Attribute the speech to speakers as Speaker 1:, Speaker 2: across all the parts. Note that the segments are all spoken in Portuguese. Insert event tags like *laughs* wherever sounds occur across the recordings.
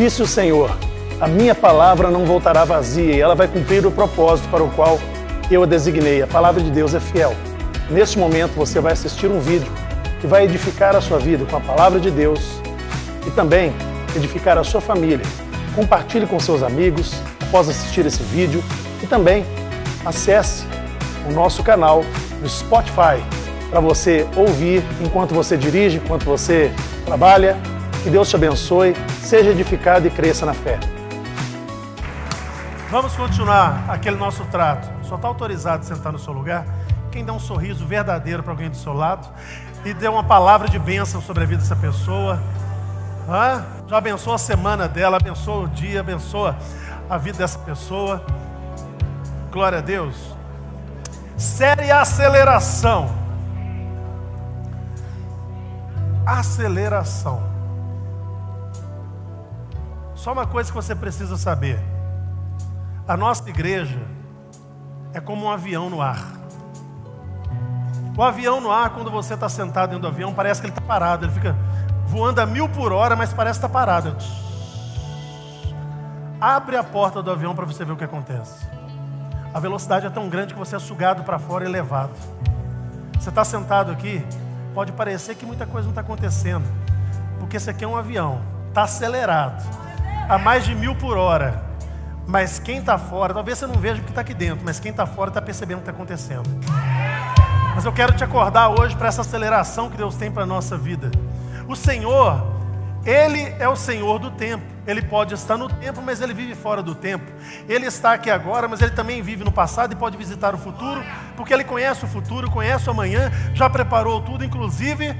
Speaker 1: Disse o Senhor: A minha palavra não voltará vazia e ela vai cumprir o propósito para o qual eu a designei. A palavra de Deus é fiel. Neste momento você vai assistir um vídeo que vai edificar a sua vida com a palavra de Deus e também edificar a sua família. Compartilhe com seus amigos após assistir esse vídeo e também acesse o nosso canal no Spotify para você ouvir enquanto você dirige, enquanto você trabalha. Que Deus te abençoe, seja edificado e cresça na fé.
Speaker 2: Vamos continuar aquele nosso trato. Só está autorizado a sentar no seu lugar quem dá um sorriso verdadeiro para alguém do seu lado e dê uma palavra de bênção sobre a vida dessa pessoa. Ah, já abençoa a semana dela, abençoa o dia, abençoa a vida dessa pessoa. Glória a Deus. Série aceleração. Aceleração. Só uma coisa que você precisa saber: a nossa igreja é como um avião no ar. O avião no ar, quando você está sentado dentro do avião, parece que ele está parado, ele fica voando a mil por hora, mas parece estar tá parado. Abre a porta do avião para você ver o que acontece. A velocidade é tão grande que você é sugado para fora e levado. Você está sentado aqui, pode parecer que muita coisa não está acontecendo, porque esse aqui é um avião, está acelerado, a mais de mil por hora. Mas quem está fora, talvez você não veja porque está aqui dentro, mas quem está fora está percebendo o que está acontecendo. Mas eu quero te acordar hoje para essa aceleração que Deus tem para a nossa vida. O Senhor, Ele é o Senhor do tempo. Ele pode estar no tempo, mas ele vive fora do tempo. Ele está aqui agora, mas ele também vive no passado e pode visitar o futuro, porque ele conhece o futuro, conhece o amanhã, já preparou tudo, inclusive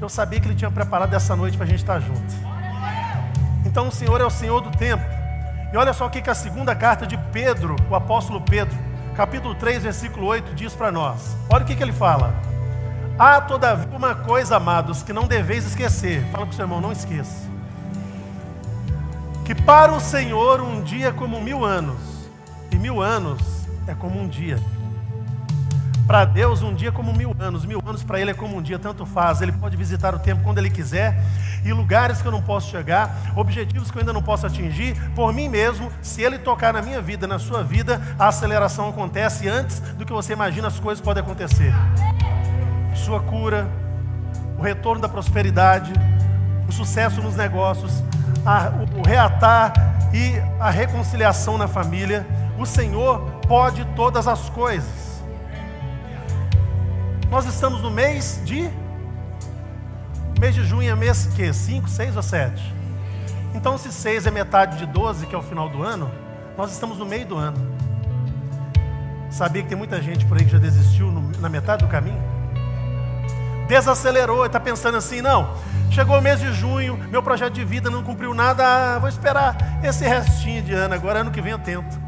Speaker 2: eu sabia que ele tinha preparado essa noite para a gente estar junto. Então o Senhor é o Senhor do tempo. E olha só o que a segunda carta de Pedro, o apóstolo Pedro, capítulo 3, versículo 8, diz para nós. Olha o que, que ele fala. Há todavia uma coisa, amados, que não deveis esquecer. Fala para o seu irmão, não esqueça que para o Senhor um dia é como mil anos, e mil anos é como um dia. Para Deus, um dia é como mil anos, mil anos para Ele é como um dia, tanto faz. Ele pode visitar o tempo quando Ele quiser, e lugares que eu não posso chegar, objetivos que eu ainda não posso atingir, por mim mesmo, se Ele tocar na minha vida, na sua vida, a aceleração acontece antes do que você imagina as coisas podem acontecer. Sua cura, o retorno da prosperidade, o sucesso nos negócios, a, o reatar e a reconciliação na família. O Senhor pode todas as coisas. Nós estamos no mês de. Mês de junho é mês que? 5, 6 ou 7? Então, se 6 é metade de 12, que é o final do ano, nós estamos no meio do ano. Sabia que tem muita gente por aí que já desistiu no, na metade do caminho? Desacelerou e está pensando assim: não, Chegou o mês de junho, meu projeto de vida não cumpriu nada. Ah, vou esperar esse restinho de ano, agora ano que vem eu tento.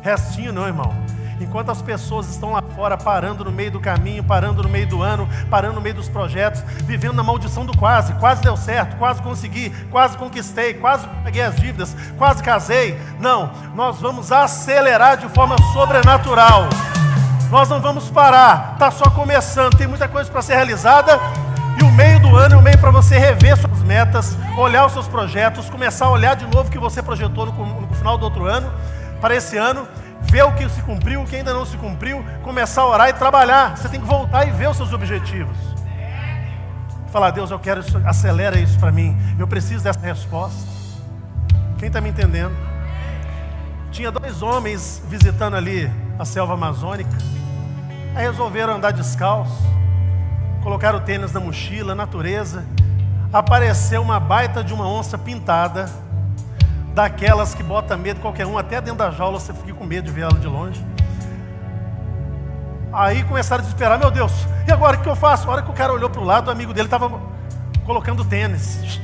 Speaker 2: Restinho não, irmão. Enquanto as pessoas estão lá fora parando no meio do caminho, parando no meio do ano, parando no meio dos projetos, vivendo na maldição do quase, quase deu certo, quase consegui, quase conquistei, quase peguei as dívidas, quase casei. Não, nós vamos acelerar de forma sobrenatural. Nós não vamos parar, está só começando, tem muita coisa para ser realizada e o meio do ano é o meio para você rever suas metas, olhar os seus projetos, começar a olhar de novo o que você projetou no, no final do outro ano, para esse ano, ver o que se cumpriu, o que ainda não se cumpriu, começar a orar e trabalhar. Você tem que voltar e ver os seus objetivos. Falar, Deus, eu quero isso, acelera isso para mim. Eu preciso dessa resposta. Quem está me entendendo? Tinha dois homens visitando ali a selva amazônica. Aí resolveram andar descalço colocaram o tênis na mochila, natureza. Apareceu uma baita de uma onça pintada, daquelas que bota medo qualquer um, até dentro da jaula você fica com medo de ver ela de longe. Aí começaram a desesperar, meu Deus, e agora o que eu faço? A hora que o cara olhou para o lado, o amigo dele estava colocando tênis.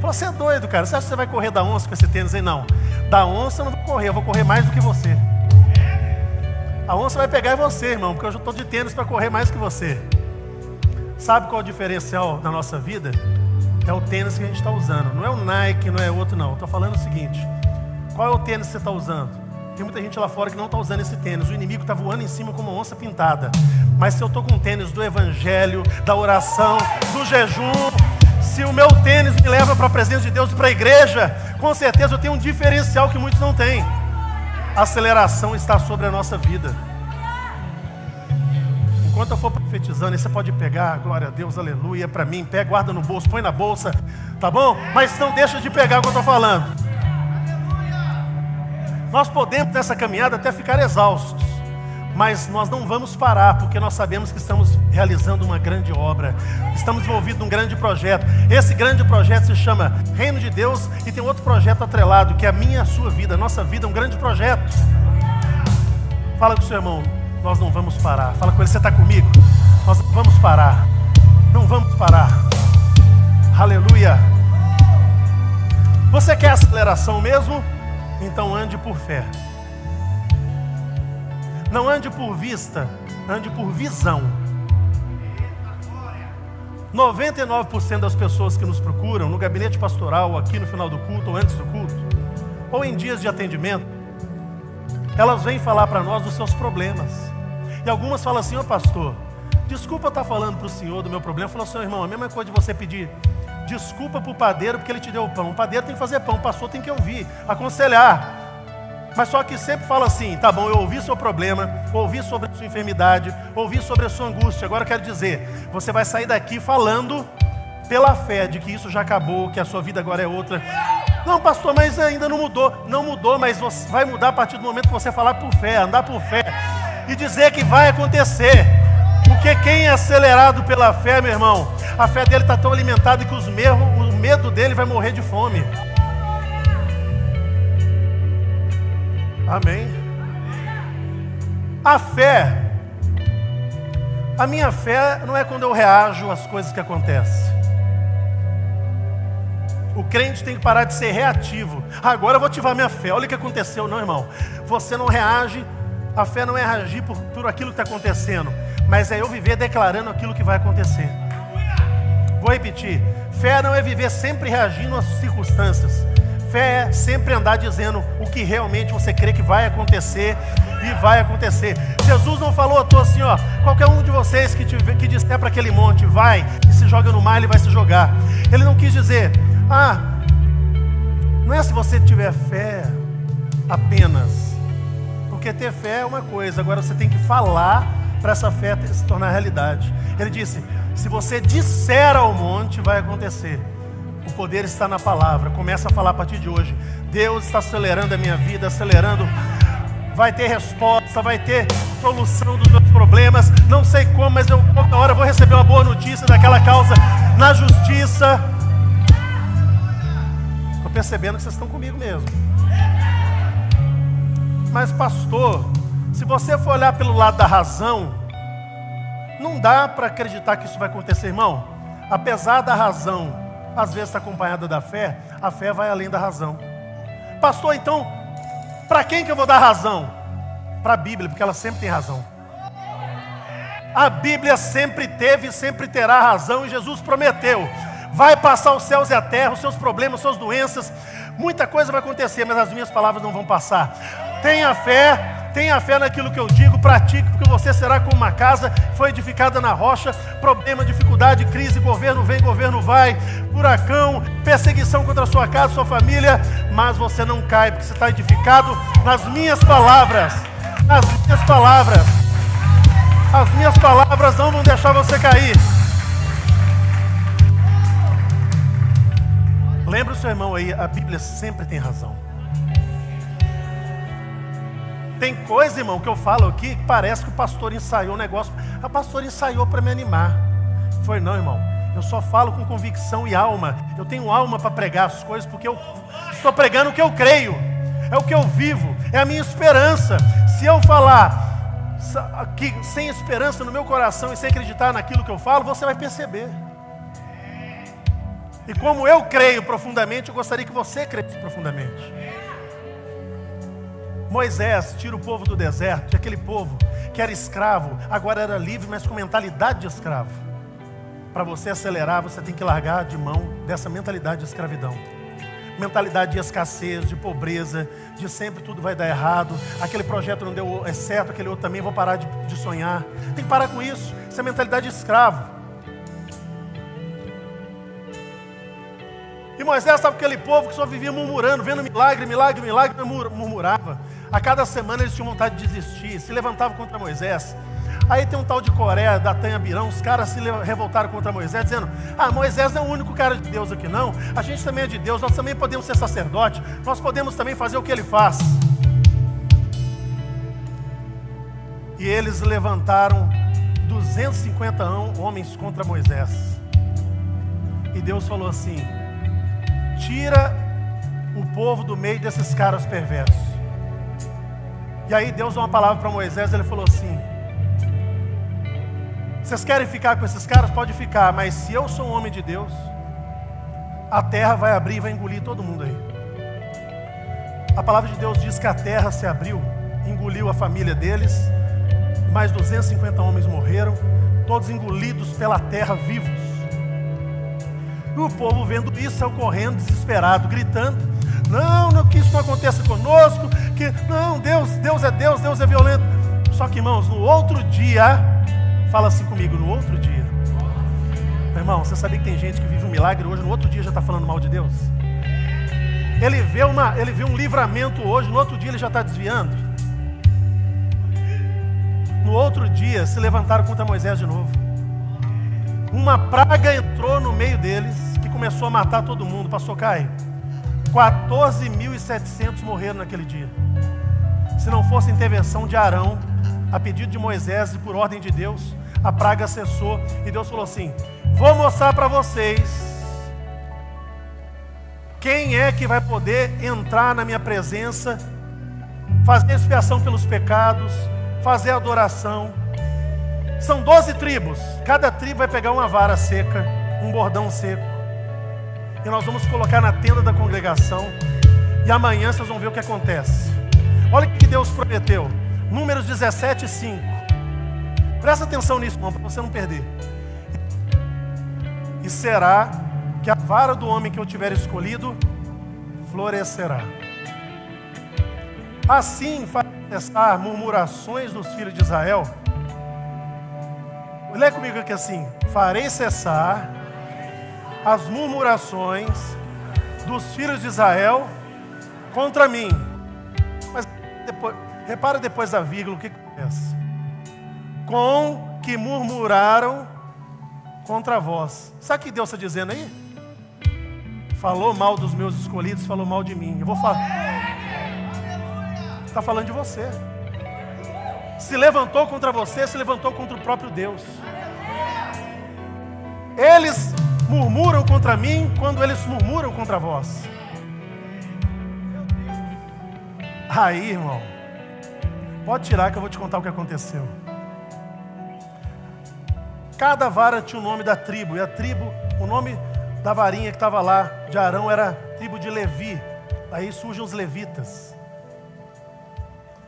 Speaker 2: Falou, você é doido, cara, você acha que você vai correr da onça com esse tênis aí? Não, da onça eu não vou correr, eu vou correr mais do que você. A onça vai pegar você, irmão, porque eu estou de tênis para correr mais que você. Sabe qual é o diferencial da nossa vida? É o tênis que a gente está usando. Não é o Nike, não é outro, não. Estou falando o seguinte: qual é o tênis que você está usando? Tem muita gente lá fora que não está usando esse tênis. O inimigo está voando em cima como uma onça pintada. Mas se eu estou com um tênis do evangelho, da oração, do jejum, Se o meu tênis me leva para a presença de Deus, para a igreja, com certeza eu tenho um diferencial que muitos não têm. A aceleração está sobre a nossa vida. Enquanto eu for profetizando, você pode pegar, glória a Deus, aleluia, para mim, pega, guarda no bolso, põe na bolsa, tá bom? Mas não deixa de pegar o que eu estou falando. Nós podemos nessa caminhada até ficar exaustos, mas nós não vamos parar, porque nós sabemos que estamos realizando uma grande obra, estamos envolvidos num grande projeto. Esse grande projeto se chama Reino de Deus e tem outro projeto atrelado, que é a minha e a sua vida. A nossa vida é um grande projeto. Fala com o seu irmão, nós não vamos parar. Fala com ele, você está comigo? Nós não vamos parar. Não vamos parar. Aleluia. Você quer aceleração mesmo? Então ande por fé. Não ande por vista, ande por visão. 99% das pessoas que nos procuram no gabinete pastoral, aqui no final do culto, ou antes do culto, ou em dias de atendimento, elas vêm falar para nós dos seus problemas. E algumas falam assim, ô oh, pastor, desculpa estar falando para o senhor do meu problema. Falou, seu irmão, a mesma coisa de você pedir desculpa para o padeiro porque ele te deu o pão. O padeiro tem que fazer pão, o pastor tem que ouvir, aconselhar. Mas só que sempre fala assim: tá bom, eu ouvi seu problema, ouvi sobre a sua enfermidade, ouvi sobre a sua angústia. Agora eu quero dizer: você vai sair daqui falando pela fé de que isso já acabou, que a sua vida agora é outra. Não, pastor, mas ainda não mudou. Não mudou, mas vai mudar a partir do momento que você falar por fé, andar por fé e dizer que vai acontecer. Porque quem é acelerado pela fé, meu irmão, a fé dele está tão alimentada que os o medo dele vai morrer de fome. Amém. A fé, a minha fé não é quando eu reajo às coisas que acontecem. O crente tem que parar de ser reativo. Agora eu vou ativar minha fé. Olha o que aconteceu, não, irmão. Você não reage, a fé não é reagir por, por aquilo que está acontecendo, mas é eu viver declarando aquilo que vai acontecer. Vou repetir: fé não é viver sempre reagindo às circunstâncias, Fé é sempre andar dizendo o que realmente você crê que vai acontecer e vai acontecer. Jesus não falou à assim, ó, qualquer um de vocês que, tiver, que disser para aquele monte, vai e se joga no mar, ele vai se jogar. Ele não quis dizer, ah, não é se você tiver fé apenas, porque ter fé é uma coisa, agora você tem que falar para essa fé se tornar realidade. Ele disse: se você disser ao monte, vai acontecer. O poder está na palavra. Começa a falar a partir de hoje. Deus está acelerando a minha vida, acelerando. Vai ter resposta, vai ter solução dos meus problemas. Não sei como, mas eu pouca hora vou receber uma boa notícia daquela causa na justiça. Estou percebendo que vocês estão comigo mesmo. Mas, pastor, se você for olhar pelo lado da razão, não dá para acreditar que isso vai acontecer, irmão. Apesar da razão às vezes está acompanhada da fé, a fé vai além da razão. Pastor, então, para quem que eu vou dar razão? Para a Bíblia, porque ela sempre tem razão. A Bíblia sempre teve e sempre terá razão, e Jesus prometeu: vai passar os céus e a terra, os seus problemas, suas doenças, muita coisa vai acontecer, mas as minhas palavras não vão passar. Tenha fé, Tenha fé naquilo que eu digo, pratique, porque você será como uma casa foi edificada na rocha. Problema, dificuldade, crise, governo vem, governo vai, furacão, perseguição contra a sua casa, sua família, mas você não cai, porque você está edificado nas minhas palavras. Nas minhas palavras. As minhas palavras não vão deixar você cair. Lembra o seu irmão aí, a Bíblia sempre tem razão. Tem coisa, irmão, que eu falo aqui que parece que o pastor ensaiou um negócio. A pastor ensaiou para me animar. Foi não, irmão. Eu só falo com convicção e alma. Eu tenho alma para pregar as coisas porque eu estou pregando o que eu creio. É o que eu vivo, é a minha esperança. Se eu falar que sem esperança no meu coração e sem acreditar naquilo que eu falo, você vai perceber. E como eu creio profundamente, eu gostaria que você cresça profundamente. Moisés tira o povo do deserto, e aquele povo que era escravo, agora era livre, mas com mentalidade de escravo. Para você acelerar, você tem que largar de mão dessa mentalidade de escravidão. Mentalidade de escassez, de pobreza, de sempre tudo vai dar errado, aquele projeto não deu é certo, aquele outro também, vou parar de, de sonhar. Tem que parar com isso. Isso é mentalidade de escravo. E Moisés estava aquele povo que só vivia murmurando, vendo milagre, milagre, milagre, murmurava. A cada semana eles tinham vontade de desistir, se levantavam contra Moisés. Aí tem um tal de Coreia, da Tanha Birão, os caras se revoltaram contra Moisés, dizendo: Ah, Moisés não é o único cara de Deus aqui, não. A gente também é de Deus, nós também podemos ser sacerdote, nós podemos também fazer o que ele faz. E eles levantaram 250 homens contra Moisés. E Deus falou assim: Tira o povo do meio desses caras perversos. E aí Deus deu uma palavra para Moisés, ele falou assim: vocês querem ficar com esses caras? Pode ficar, mas se eu sou um homem de Deus, a terra vai abrir e vai engolir todo mundo aí. A palavra de Deus diz que a terra se abriu, engoliu a família deles, mais 250 homens morreram, todos engolidos pela terra vivos. E o povo vendo isso saiu correndo, desesperado, gritando: Não, não que isso não aconteça conosco, que não, Deus, Deus é Deus, Deus é violento. Só que, irmãos, no outro dia, Fala assim comigo, no outro dia. Meu irmão, você sabia que tem gente que vive um milagre hoje, no outro dia já está falando mal de Deus? Ele vê, uma, ele vê um livramento hoje, no outro dia ele já está desviando. No outro dia se levantaram contra Moisés de novo. Uma praga entrou no meio deles que começou a matar todo mundo. Pastor Caio, 14.700 morreram naquele dia. Se não fosse intervenção de Arão, a pedido de Moisés e por ordem de Deus, a praga cessou e Deus falou assim: Vou mostrar para vocês quem é que vai poder entrar na minha presença, fazer expiação pelos pecados, fazer adoração. São doze tribos, cada tribo vai pegar uma vara seca, um bordão seco, e nós vamos colocar na tenda da congregação, e amanhã vocês vão ver o que acontece. Olha o que Deus prometeu, Números 17, 5. Presta atenção nisso, irmão, para você não perder. E será que a vara do homem que eu tiver escolhido florescerá. Assim faz cessar murmurações dos filhos de Israel. Lê comigo aqui assim: farei cessar as murmurações dos filhos de Israel contra mim. Mas depois, repara depois da vírgula o que acontece com que murmuraram contra vós. Sabe o que Deus está dizendo aí? Falou mal dos meus escolhidos, falou mal de mim. Eu vou falar. Está falando de você. Se levantou contra você, se levantou contra o próprio Deus. Eles murmuram contra mim quando eles murmuram contra vós. Aí, irmão, pode tirar que eu vou te contar o que aconteceu. Cada vara tinha o nome da tribo, e a tribo, o nome da varinha que estava lá de Arão era tribo de Levi. Aí surgem os levitas.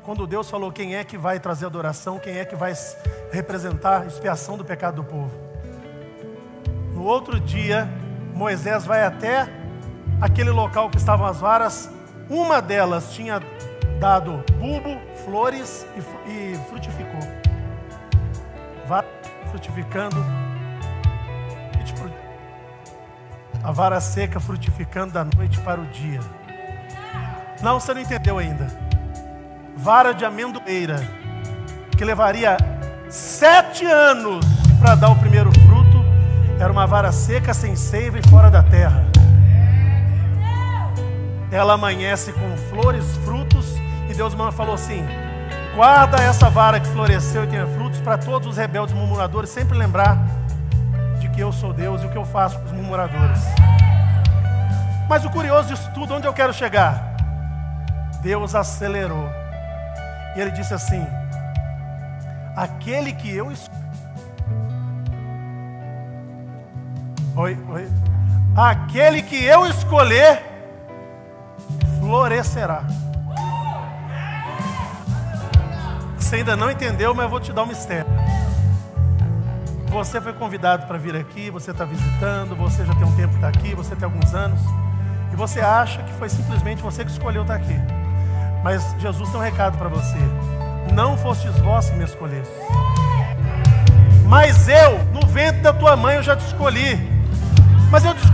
Speaker 2: Quando Deus falou quem é que vai trazer adoração, quem é que vai representar a expiação do pecado do povo. Outro dia, Moisés vai até aquele local que estavam as varas. Uma delas tinha dado bulbo, flores e, frutificou. Vara frutificando. Tipo, a vara seca frutificando da noite para o dia. Não, você não entendeu ainda. Vara de amendoeira, que levaria sete anos para dar o primeiro era uma vara seca, sem seiva e fora da terra. Ela amanhece com flores, frutos, e Deus falou assim: Guarda essa vara que floresceu e tenha frutos para todos os rebeldes murmuradores sempre lembrar de que eu sou Deus e o que eu faço com os murmuradores. Mas o curioso disso tudo, onde eu quero chegar? Deus acelerou. E ele disse assim: Aquele que eu Oi, oi. Aquele que eu escolher florescerá. Você ainda não entendeu, mas eu vou te dar um mistério. Você foi convidado para vir aqui, você está visitando, você já tem um tempo que está aqui, você tem alguns anos, e você acha que foi simplesmente você que escolheu estar tá aqui. Mas Jesus tem um recado para você: não fostes vós que me escolheste, mas eu, no ventre da tua mãe, eu já te escolhi.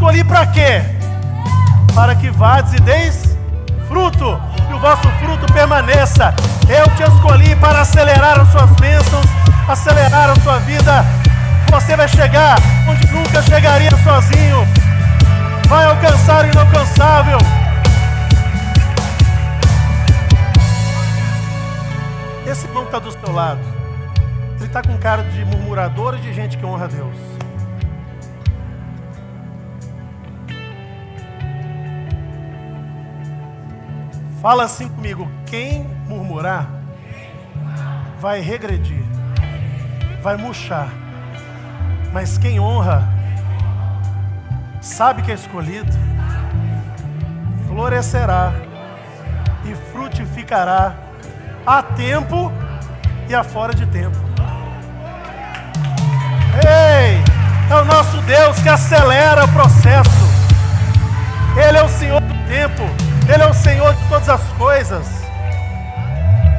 Speaker 2: Escolhi para quê? para que vades e deis fruto, e o vosso fruto permaneça. Eu te escolhi para acelerar as suas bênçãos, acelerar a sua vida. Você vai chegar onde nunca chegaria sozinho. Vai alcançar o inalcançável. Esse irmão está do seu lado. Ele está com cara de murmurador e de gente que honra a Deus. Fala assim comigo: quem murmurar vai regredir, vai murchar. Mas quem honra, sabe que é escolhido, florescerá e frutificará a tempo e a fora de tempo. Ei, é o nosso Deus que acelera o processo. Ele é o Senhor do tempo. Ele é o Senhor de todas as coisas.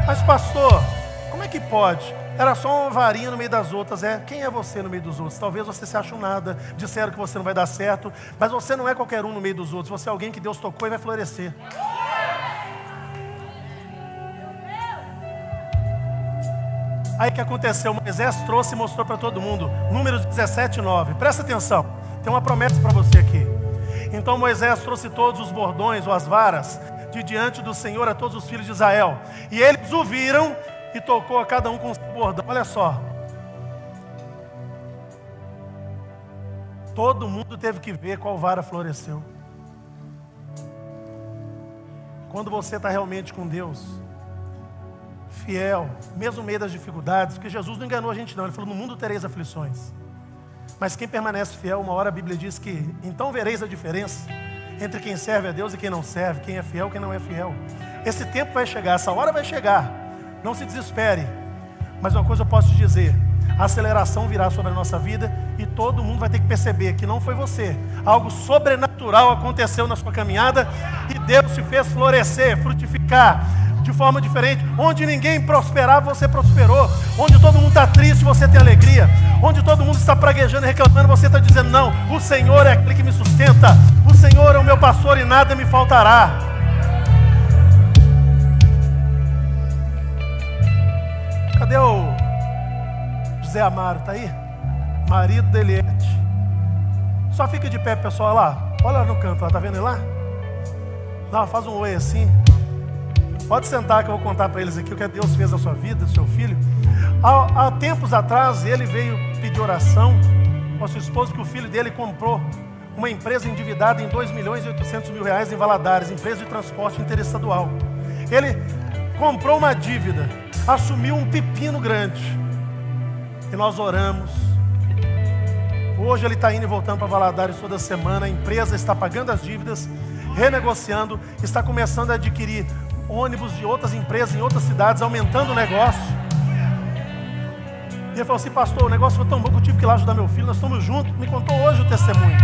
Speaker 2: Mas, pastor, como é que pode? Era só uma varinha no meio das outras. É, quem é você no meio dos outros? Talvez você se ache um nada, disseram que você não vai dar certo, mas você não é qualquer um no meio dos outros. Você é alguém que Deus tocou e vai florescer. Aí o que aconteceu? Moisés trouxe e mostrou para todo mundo. Números 17, 9. Presta atenção. Tem uma promessa para você aqui. Então Moisés trouxe todos os bordões ou as varas de diante do Senhor a todos os filhos de Israel. E eles o viram e tocou a cada um com o seu bordão. Olha só. Todo mundo teve que ver qual vara floresceu. Quando você está realmente com Deus, fiel, mesmo no meio das dificuldades, porque Jesus não enganou a gente, não. Ele falou: No mundo tereis aflições. Mas quem permanece fiel, uma hora a Bíblia diz que então vereis a diferença entre quem serve a Deus e quem não serve, quem é fiel e quem não é fiel. Esse tempo vai chegar, essa hora vai chegar. Não se desespere. Mas uma coisa eu posso te dizer: a aceleração virá sobre a nossa vida e todo mundo vai ter que perceber que não foi você. Algo sobrenatural aconteceu na sua caminhada e Deus te fez florescer, frutificar de forma diferente. Onde ninguém prosperava, você prosperou. Onde todo mundo está triste, você tem alegria. Onde todo mundo está praguejando e reclamando, você está dizendo: Não, o Senhor é aquele que me sustenta. O Senhor é o meu pastor e nada me faltará. Cadê o José Amaro? Está aí? Marido da Eliette. Só fica de pé, pessoal, lá. Olha lá no canto, lá, tá vendo ele lá? Não, faz um oi assim. Pode sentar que eu vou contar para eles aqui o que Deus fez na sua vida, seu filho. Há, há tempos atrás, ele veio pedir oração com a sua esposa, que o filho dele comprou uma empresa endividada em 2 milhões e 800 mil reais em Valadares, empresa de transporte interestadual. Ele comprou uma dívida, assumiu um pepino grande. E nós oramos. Hoje ele está indo e voltando para Valadares toda semana. A empresa está pagando as dívidas, renegociando, está começando a adquirir ônibus de outras empresas em outras cidades, aumentando o negócio. E ele falou assim, pastor, o negócio foi tão bom que eu tive que ir lá ajudar meu filho, nós estamos juntos. Me contou hoje o testemunho.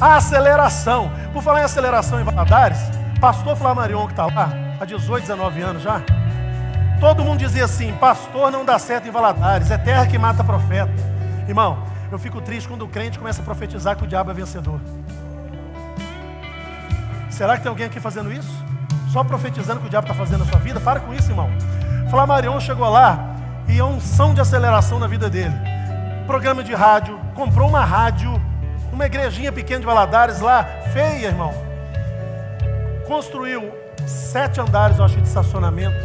Speaker 2: A aceleração. Por falar em aceleração em Valadares, pastor Flamarion que está lá, há 18, 19 anos já, todo mundo dizia assim, pastor não dá certo em Valadares, é terra que mata profeta. Irmão, eu fico triste quando o crente começa a profetizar que o diabo é vencedor. Será que tem alguém aqui fazendo isso? Só profetizando que o diabo está fazendo na sua vida. Para com isso, irmão. Flamarion chegou lá e é um som de aceleração na vida dele. Programa de rádio, comprou uma rádio, uma igrejinha pequena de Valadares lá, feia, irmão. Construiu sete andares, eu acho, de estacionamento.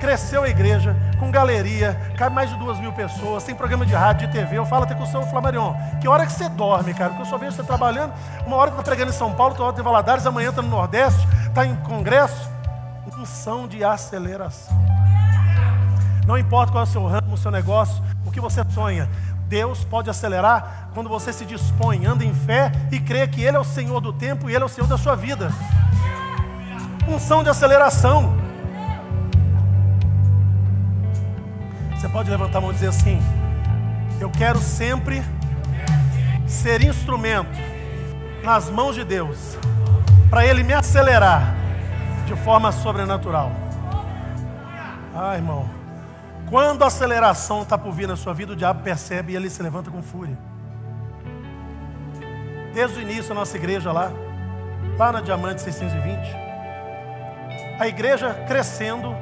Speaker 2: Cresceu a igreja, com galeria, cabe mais de duas mil pessoas, tem programa de rádio, de TV. Eu falo até com o seu Flamarion, que hora que você dorme, cara? Porque eu só vejo você trabalhando, uma hora que está pregando em São Paulo, outra hora em Valadares, amanhã está no Nordeste, está em congresso. Unção de aceleração. Não importa qual é o seu ramo, o seu negócio, o que você sonha. Deus pode acelerar quando você se dispõe, anda em fé e crê que Ele é o Senhor do tempo e Ele é o Senhor da sua vida. Unção de aceleração. Você pode levantar a mão e dizer assim: Eu quero sempre ser instrumento nas mãos de Deus, para Ele me acelerar de forma sobrenatural. Ah, irmão, quando a aceleração está por vir na sua vida, o diabo percebe e ele se levanta com fúria. desde o início da nossa igreja lá, lá na Diamante 620. A igreja crescendo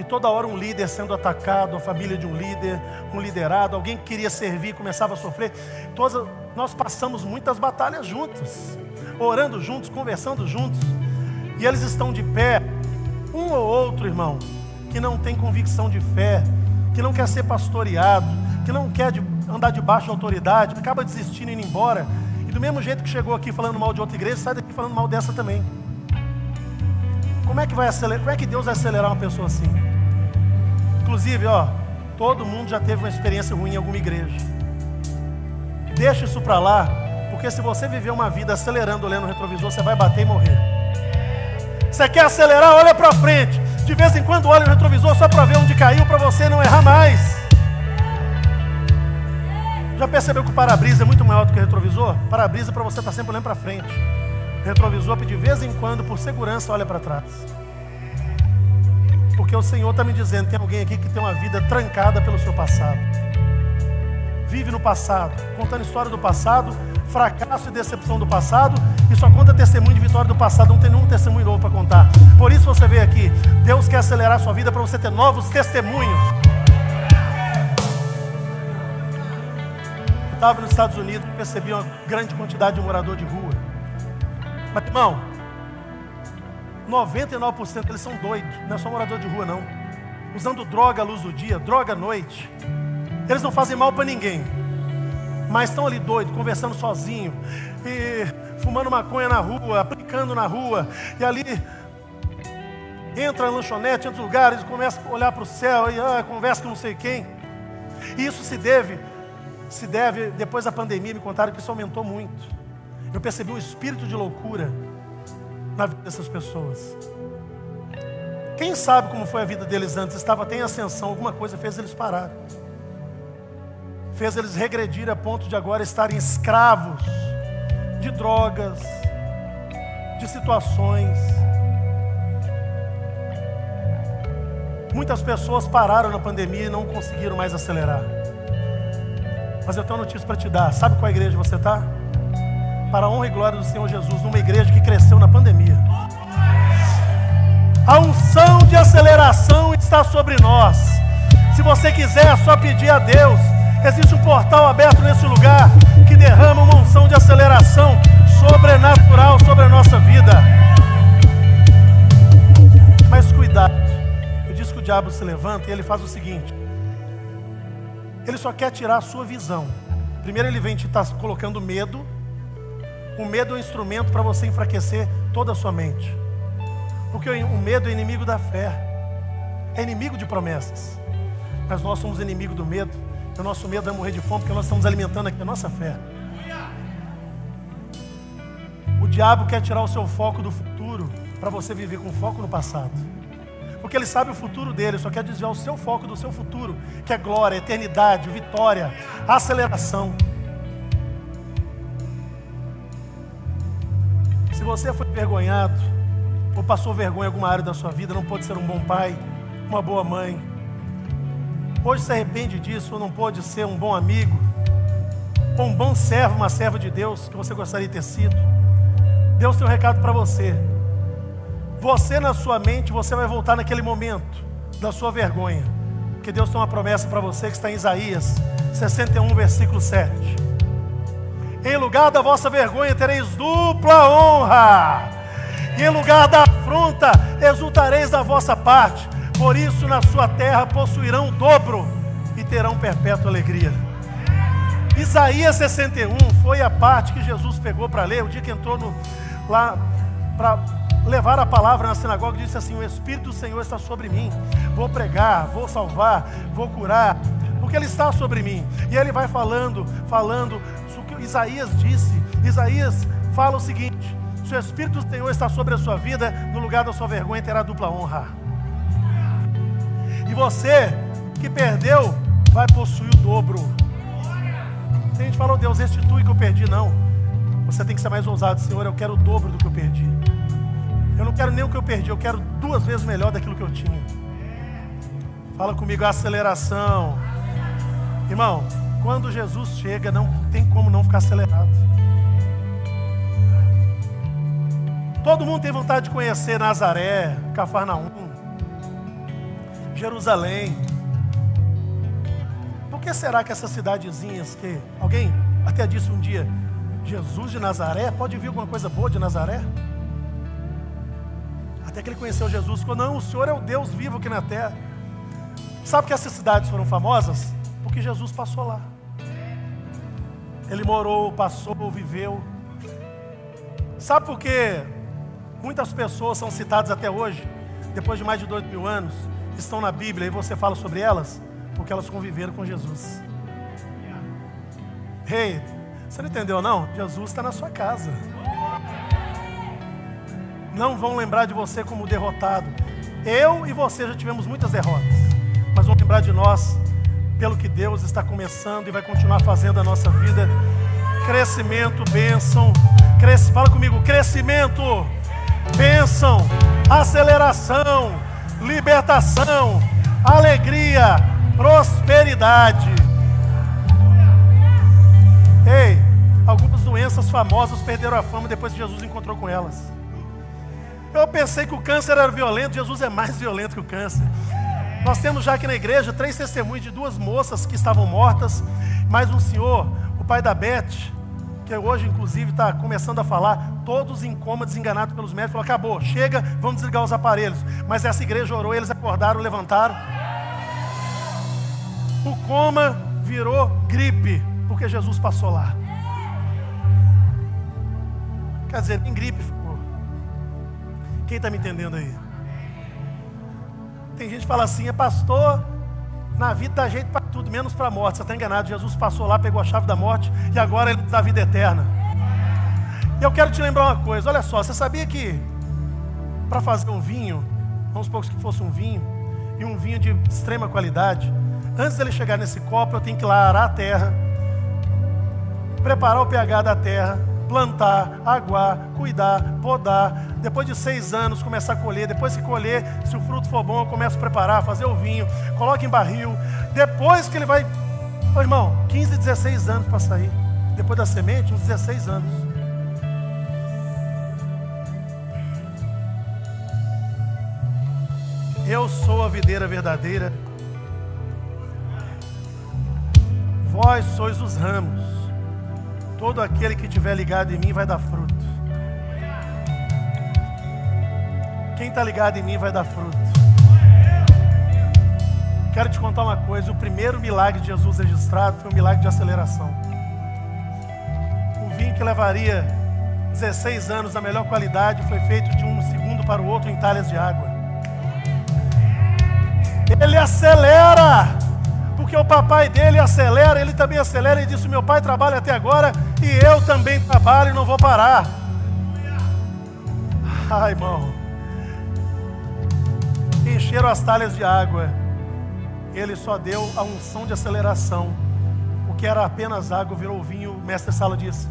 Speaker 2: e toda hora um líder sendo atacado, a família de um líder, um liderado, alguém que queria servir começava a sofrer. Todas, nós passamos muitas batalhas juntas, orando juntos, conversando juntos. E eles estão de pé, um ou outro irmão, que não tem convicção de fé, que não quer ser pastoreado, que não quer de, andar debaixo de autoridade, acaba desistindo e indo embora. E do mesmo jeito que chegou aqui falando mal de outra igreja, sai daqui falando mal dessa também. Como é que vai acelerar? Como é que Deus vai acelerar uma pessoa assim? Inclusive, ó, todo mundo já teve uma experiência ruim em alguma igreja. Deixa isso para lá, porque se você viver uma vida acelerando olhando no retrovisor, você vai bater e morrer. Você quer acelerar? Olha para frente. De vez em quando olha no retrovisor só para ver onde caiu, para você não errar mais. Já percebeu que o para-brisa é muito maior do que o retrovisor? Para-brisa para você estar tá sempre olhando para frente. Retrovisor de vez em quando, por segurança, olha para trás. Porque o Senhor está me dizendo: tem alguém aqui que tem uma vida trancada pelo seu passado. Vive no passado, contando história do passado, fracasso e decepção do passado, e só conta testemunho de vitória do passado, não tem nenhum testemunho novo para contar. Por isso você veio aqui. Deus quer acelerar a sua vida para você ter novos testemunhos. Eu estava nos Estados Unidos percebi uma grande quantidade de morador de rua. Mas, irmão, 99% eles são doidos, não é só morador de rua, não. Usando droga à luz do dia, droga à noite. Eles não fazem mal para ninguém, mas estão ali doidos, conversando sozinho, e fumando maconha na rua, aplicando na rua, e ali entra na lanchonete, entra nos lugares, começa a olhar para o céu, e ah, conversa com não sei quem. E isso se deve, se deve, depois da pandemia, me contaram que isso aumentou muito. Eu percebi um espírito de loucura na vida dessas pessoas. Quem sabe como foi a vida deles antes? Estava até em ascensão, alguma coisa fez eles parar. Fez eles regredir a ponto de agora estarem escravos de drogas, de situações. Muitas pessoas pararam na pandemia e não conseguiram mais acelerar. Mas eu tenho uma notícia para te dar. Sabe qual igreja você está? Para a honra e glória do Senhor Jesus, numa igreja que cresceu na pandemia. A unção de aceleração está sobre nós. Se você quiser, é só pedir a Deus. Existe um portal aberto nesse lugar que derrama uma unção de aceleração sobrenatural sobre a nossa vida. Mas cuidado. Eu disse que o diabo se levanta e ele faz o seguinte: ele só quer tirar a sua visão. Primeiro ele vem te tá colocando medo o medo é um instrumento para você enfraquecer toda a sua mente. Porque o medo é inimigo da fé, é inimigo de promessas. Mas nós somos inimigo do medo. E o nosso medo é morrer de fome, porque nós estamos alimentando aqui a nossa fé. O diabo quer tirar o seu foco do futuro para você viver com foco no passado. Porque ele sabe o futuro dele, só quer desviar o seu foco do seu futuro, que é glória, eternidade, vitória, aceleração. Se você foi envergonhado, ou passou vergonha em alguma área da sua vida, não pode ser um bom pai, uma boa mãe. Hoje se arrepende disso, ou não pode ser um bom amigo, ou um bom servo, uma serva de Deus que você gostaria de ter sido. Deus tem um recado para você. Você na sua mente, você vai voltar naquele momento da sua vergonha. Porque Deus tem uma promessa para você que está em Isaías 61, versículo 7. Em lugar da vossa vergonha tereis dupla honra. E em lugar da afronta exultareis da vossa parte. Por isso na sua terra possuirão o dobro e terão perpétua alegria. Isaías 61 foi a parte que Jesus pegou para ler, o dia que entrou no, lá para levar a palavra na sinagoga, disse assim: O Espírito do Senhor está sobre mim. Vou pregar, vou salvar, vou curar, porque Ele está sobre mim. E Ele vai falando, falando Isaías disse. Isaías fala o seguinte: se o Espírito do Senhor está sobre a sua vida, no lugar da sua vergonha terá dupla honra. E você que perdeu, vai possuir o dobro. A gente falou, Deus, restitui que eu perdi, não. Você tem que ser mais ousado, Senhor, eu quero o dobro do que eu perdi. Eu não quero nem o que eu perdi, eu quero duas vezes melhor daquilo que eu tinha. Fala comigo, aceleração. Irmão, quando Jesus chega, não tem como não ficar acelerado. Todo mundo tem vontade de conhecer Nazaré, Cafarnaum, Jerusalém. Por que será que essas cidadezinhas que alguém até disse um dia, Jesus de Nazaré, pode vir alguma coisa boa de Nazaré? Até que ele conheceu Jesus, falou: Não, o Senhor é o Deus vivo aqui na terra. Sabe que essas cidades foram famosas? Porque Jesus passou lá. Ele morou, passou, viveu. Sabe por que muitas pessoas são citadas até hoje, depois de mais de dois mil anos, estão na Bíblia e você fala sobre elas? Porque elas conviveram com Jesus. Ei, hey, você não entendeu não? Jesus está na sua casa. Não vão lembrar de você como derrotado. Eu e você já tivemos muitas derrotas, mas vão lembrar de nós pelo que Deus está começando e vai continuar fazendo a nossa vida. Crescimento, bênção. Cresce, fala comigo, crescimento, bênção, aceleração, libertação, alegria, prosperidade. Ei, algumas doenças famosas perderam a fama depois que Jesus encontrou com elas. Eu pensei que o câncer era violento, Jesus é mais violento que o câncer. Nós temos já aqui na igreja três testemunhos de duas moças que estavam mortas, mais um senhor, o pai da Beth, que hoje inclusive está começando a falar, todos em coma, desenganados pelos médicos, falou, acabou, chega, vamos desligar os aparelhos. Mas essa igreja orou, eles acordaram, levantaram. O coma virou gripe, porque Jesus passou lá. Quer dizer, em gripe ficou. Quem está me entendendo aí? Tem gente que fala assim, é pastor, na vida dá jeito para tudo, menos para a morte. Você está enganado, Jesus passou lá, pegou a chave da morte e agora ele dá vida eterna. E eu quero te lembrar uma coisa, olha só, você sabia que para fazer um vinho, vamos supor que fosse um vinho, e um vinho de extrema qualidade, antes dele chegar nesse copo, eu tenho que lá arar a terra, preparar o pH da terra, plantar, aguar, cuidar, podar. Depois de seis anos, começar a colher. Depois que colher, se o fruto for bom, eu começo a preparar, fazer o vinho, coloque em barril. Depois que ele vai. Ô, irmão, 15, 16 anos para sair. Depois da semente, uns 16 anos. Eu sou a videira verdadeira. Vós sois os ramos. Todo aquele que estiver ligado em mim vai dar fruto. Quem está ligado em mim vai dar fruto. Quero te contar uma coisa: o primeiro milagre de Jesus registrado foi um milagre de aceleração. O vinho que levaria 16 anos na melhor qualidade foi feito de um segundo para o outro em talhas de água. Ele acelera porque o papai dele acelera, ele também acelera e disse: Meu pai trabalha até agora e eu também trabalho e não vou parar. Ai, irmão. Encheram as talhas de água. Ele só deu a unção de aceleração. O que era apenas água virou vinho. O mestre Sala disse: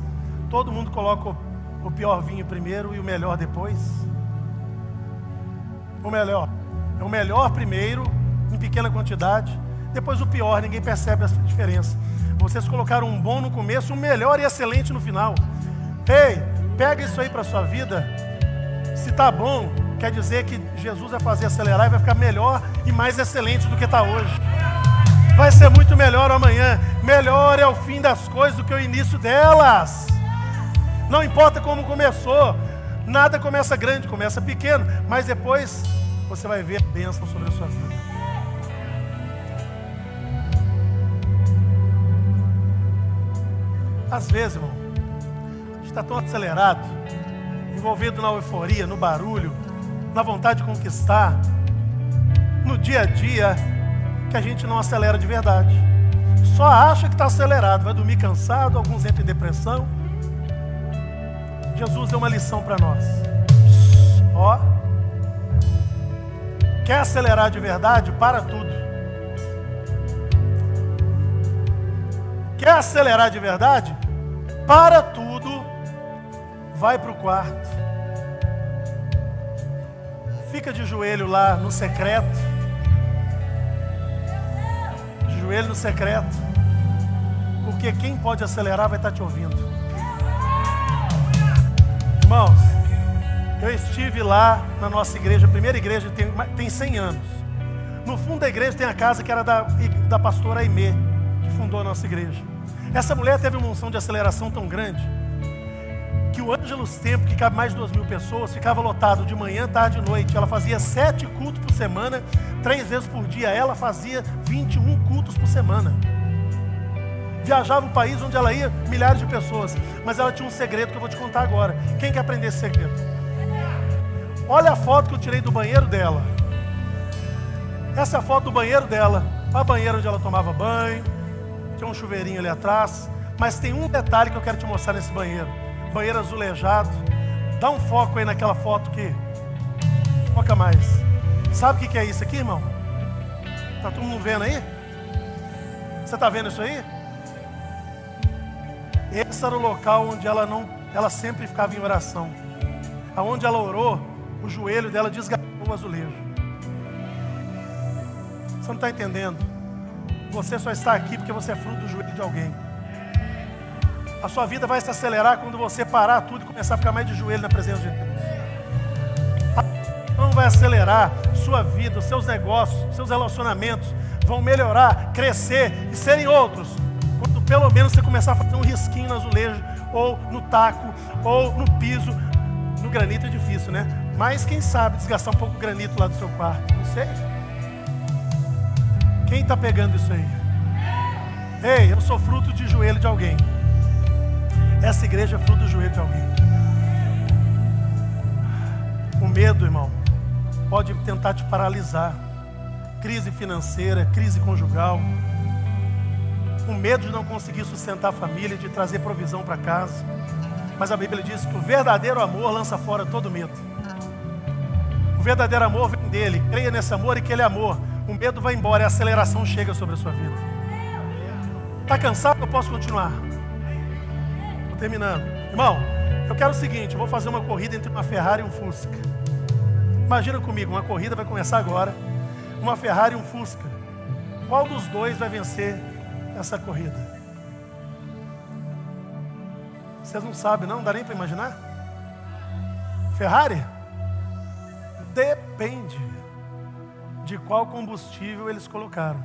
Speaker 2: Todo mundo coloca o pior vinho primeiro e o melhor depois. O melhor. É o melhor primeiro, em pequena quantidade depois o pior, ninguém percebe essa diferença. Vocês colocaram um bom no começo, um melhor e excelente no final. Ei, pega isso aí para sua vida. Se tá bom, quer dizer que Jesus vai fazer acelerar e vai ficar melhor e mais excelente do que está hoje. Vai ser muito melhor amanhã. Melhor é o fim das coisas do que o início delas. Não importa como começou, nada começa grande, começa pequeno, mas depois você vai ver a bênção sobre a sua vida. Às vezes, irmão, a gente está tão acelerado, envolvido na euforia, no barulho, na vontade de conquistar, no dia a dia, que a gente não acelera de verdade. Só acha que está acelerado, vai dormir cansado, alguns entram em depressão. Jesus deu uma lição para nós. Ó, quer acelerar de verdade? Para tudo. Quer acelerar de verdade? Para tudo, vai para o quarto. Fica de joelho lá no secreto. De joelho no secreto. Porque quem pode acelerar vai estar te ouvindo. Irmãos, eu estive lá na nossa igreja, a primeira igreja tem, tem 100 anos. No fundo da igreja tem a casa que era da, da pastora Aimee, que fundou a nossa igreja. Essa mulher teve uma unção de aceleração tão grande que o Ângelus Tempo, que cabe mais de duas mil pessoas, ficava lotado de manhã, tarde e noite. Ela fazia sete cultos por semana, três vezes por dia. Ela fazia 21 cultos por semana. Viajava o país onde ela ia, milhares de pessoas. Mas ela tinha um segredo que eu vou te contar agora. Quem quer aprender esse segredo? Olha a foto que eu tirei do banheiro dela. Essa é a foto do banheiro dela. A banheira onde ela tomava banho. Tinha um chuveirinho ali atrás. Mas tem um detalhe que eu quero te mostrar nesse banheiro banheiro azulejado. Dá um foco aí naquela foto que foca mais. Sabe o que é isso aqui, irmão? Tá todo mundo vendo aí? Você está vendo isso aí? Esse era o local onde ela não, ela sempre ficava em oração. Aonde ela orou, o joelho dela desgastou o azulejo. Você não está entendendo? Você só está aqui porque você é fruto do joelho de alguém. A sua vida vai se acelerar quando você parar tudo e começar a ficar mais de joelho na presença de Deus. Não vai acelerar sua vida, seus negócios, os seus relacionamentos vão melhorar, crescer e serem outros. Quando pelo menos você começar a fazer um risquinho no azulejo, ou no taco, ou no piso. No granito é difícil, né? Mas quem sabe desgastar um pouco o granito lá do seu quarto? Não sei. Quem está pegando isso aí? Ei, eu sou fruto de joelho de alguém. Essa igreja é fruto do joelho de alguém. O medo, irmão, pode tentar te paralisar. Crise financeira, crise conjugal. O medo de não conseguir sustentar a família, de trazer provisão para casa. Mas a Bíblia diz que o verdadeiro amor lança fora todo medo. O verdadeiro amor vem dele. Creia nesse amor e que ele é amor. O medo vai embora e a aceleração chega sobre a sua vida. Está cansado? Eu posso continuar terminando. Irmão, eu quero o seguinte: eu vou fazer uma corrida entre uma Ferrari e um Fusca. Imagina comigo, uma corrida vai começar agora. Uma Ferrari e um Fusca. Qual dos dois vai vencer essa corrida? Vocês não sabem, não? Não dá nem para imaginar? Ferrari? Depende de qual combustível eles colocaram.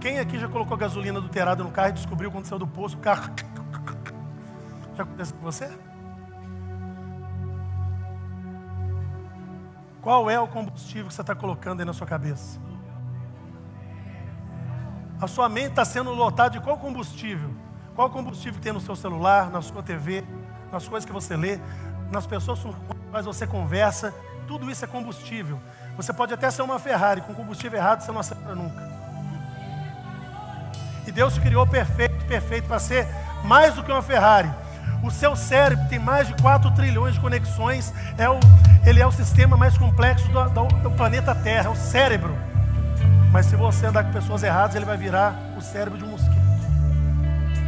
Speaker 2: Quem aqui já colocou gasolina adulterada no carro e descobriu quando saiu do poço, o carro *laughs* já aconteceu com você? Qual é o combustível que você está colocando aí na sua cabeça? A sua mente está sendo lotada de qual combustível? Qual combustível tem no seu celular, na sua TV, nas coisas que você lê, nas pessoas com as quais você conversa? Tudo isso é combustível. Você pode até ser uma Ferrari, com combustível errado você não acerta nunca. E Deus criou perfeito, perfeito para ser mais do que uma Ferrari. O seu cérebro tem mais de 4 trilhões de conexões. É o, ele é o sistema mais complexo do, do, do planeta Terra, é o cérebro. Mas se você andar com pessoas erradas, ele vai virar o cérebro de um mosquito.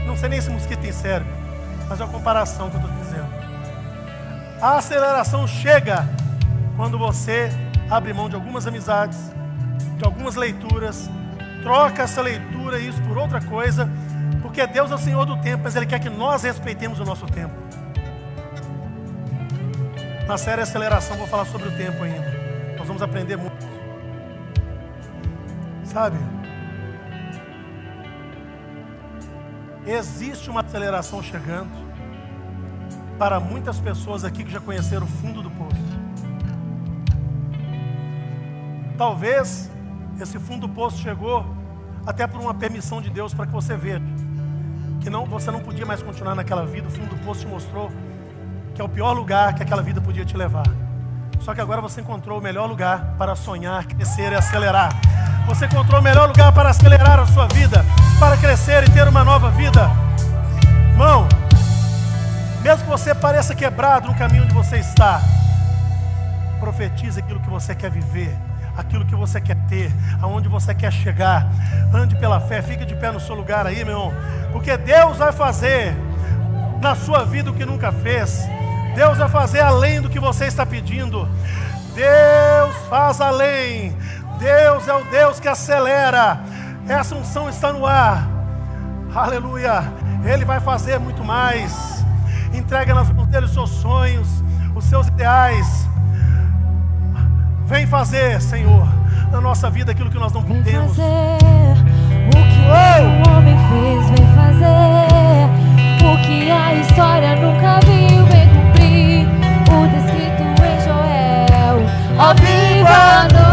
Speaker 2: Não sei nem se mosquito tem cérebro, mas é uma comparação que eu estou dizendo. A aceleração chega quando você abre mão de algumas amizades, de algumas leituras, troca essa leitura e isso por outra coisa porque Deus é o Senhor do tempo, mas Ele quer que nós respeitemos o nosso tempo. Na série Aceleração, vou falar sobre o tempo ainda. Nós vamos aprender muito. Sabe? Existe uma aceleração chegando para muitas pessoas aqui que já conheceram o fundo do poço. Talvez esse fundo do poço chegou até por uma permissão de Deus para que você veja que não, você não podia mais continuar naquela vida, o fundo do poço te mostrou que é o pior lugar que aquela vida podia te levar. Só que agora você encontrou o melhor lugar para sonhar, crescer e acelerar. Você encontrou o melhor lugar para acelerar a sua vida, para crescer e ter uma nova vida. Irmão, mesmo que você pareça quebrado no caminho onde você está, profetize aquilo que você quer viver aquilo que você quer ter, aonde você quer chegar. Ande pela fé, fique de pé no seu lugar aí, meu irmão, porque Deus vai fazer na sua vida o que nunca fez. Deus vai fazer além do que você está pedindo. Deus faz além. Deus é o Deus que acelera. Essa unção está no ar. Aleluia. Ele vai fazer muito mais. Entrega nas mãos dele os seus sonhos, os seus ideais. Vem fazer, Senhor, na nossa vida aquilo que nós não
Speaker 3: vem. Fazer o que o homem fez, vem fazer o que a história nunca viu, vem cumprir o descrito em Joel. Ó, viva a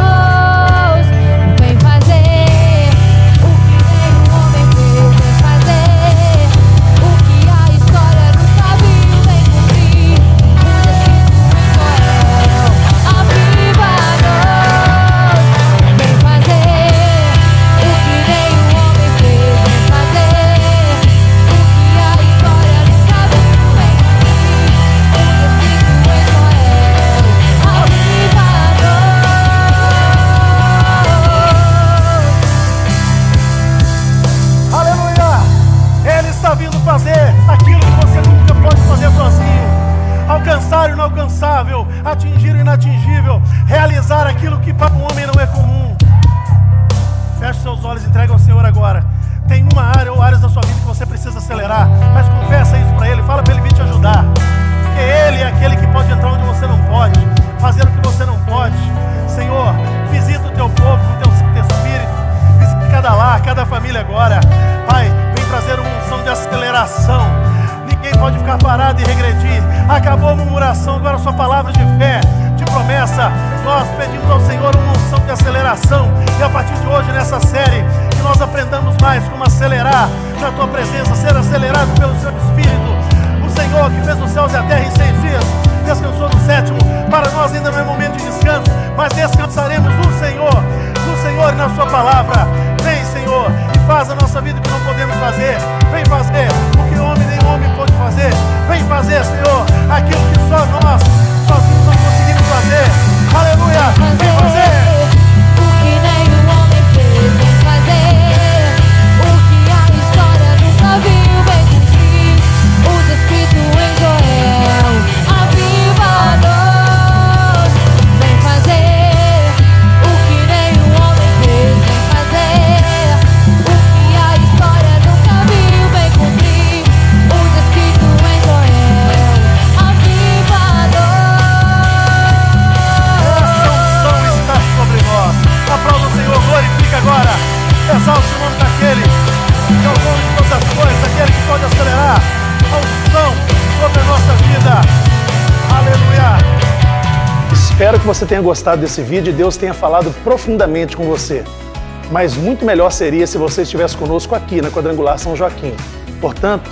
Speaker 1: você tenha gostado desse vídeo e Deus tenha falado profundamente com você. Mas muito melhor seria se você estivesse conosco aqui na Quadrangular São Joaquim. Portanto,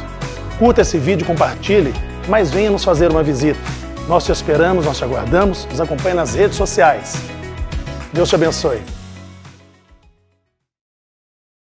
Speaker 1: curta esse vídeo, compartilhe, mas venha nos fazer uma visita. Nós te esperamos, nós te aguardamos, nos acompanhe nas redes sociais. Deus te abençoe.